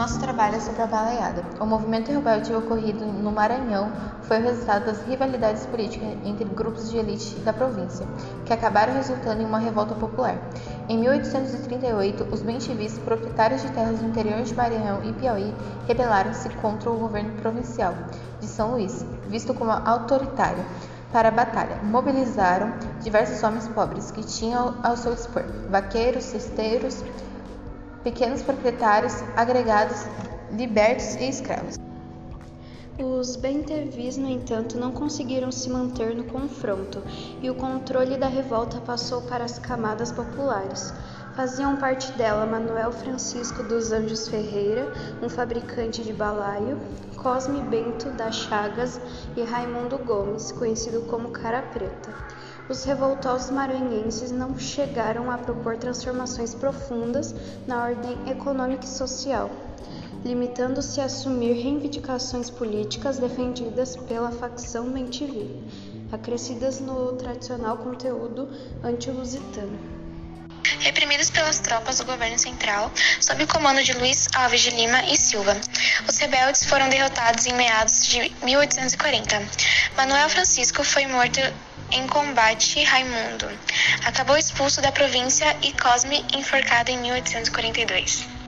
nosso trabalho é sobre a baleada. O movimento rebelde ocorrido no Maranhão foi o resultado das rivalidades políticas entre grupos de elite da província, que acabaram resultando em uma revolta popular. Em 1838, os bentivis, proprietários de terras do interior de Maranhão e Piauí, rebelaram-se contra o governo provincial de São Luís, visto como autoritário. Para a batalha, mobilizaram diversos homens pobres que tinham ao seu dispor vaqueiros, cesteiros, pequenos proprietários, agregados, libertos e escravos. Os bentevis, no entanto, não conseguiram se manter no confronto e o controle da revolta passou para as camadas populares. Faziam parte dela Manuel Francisco dos Anjos Ferreira, um fabricante de balaio, Cosme Bento das Chagas e Raimundo Gomes, conhecido como Cara Preta. Os revoltosos maranhenses não chegaram a propor transformações profundas na ordem econômica e social, limitando-se a assumir reivindicações políticas defendidas pela facção Bentivi, acrescidas no tradicional conteúdo anti-lusitano. Reprimidos pelas tropas do governo central, sob o comando de Luiz Alves de Lima e Silva, os rebeldes foram derrotados em meados de 1840. Manuel Francisco foi morto em combate, Raimundo acabou expulso da província e Cosme enforcado em 1842.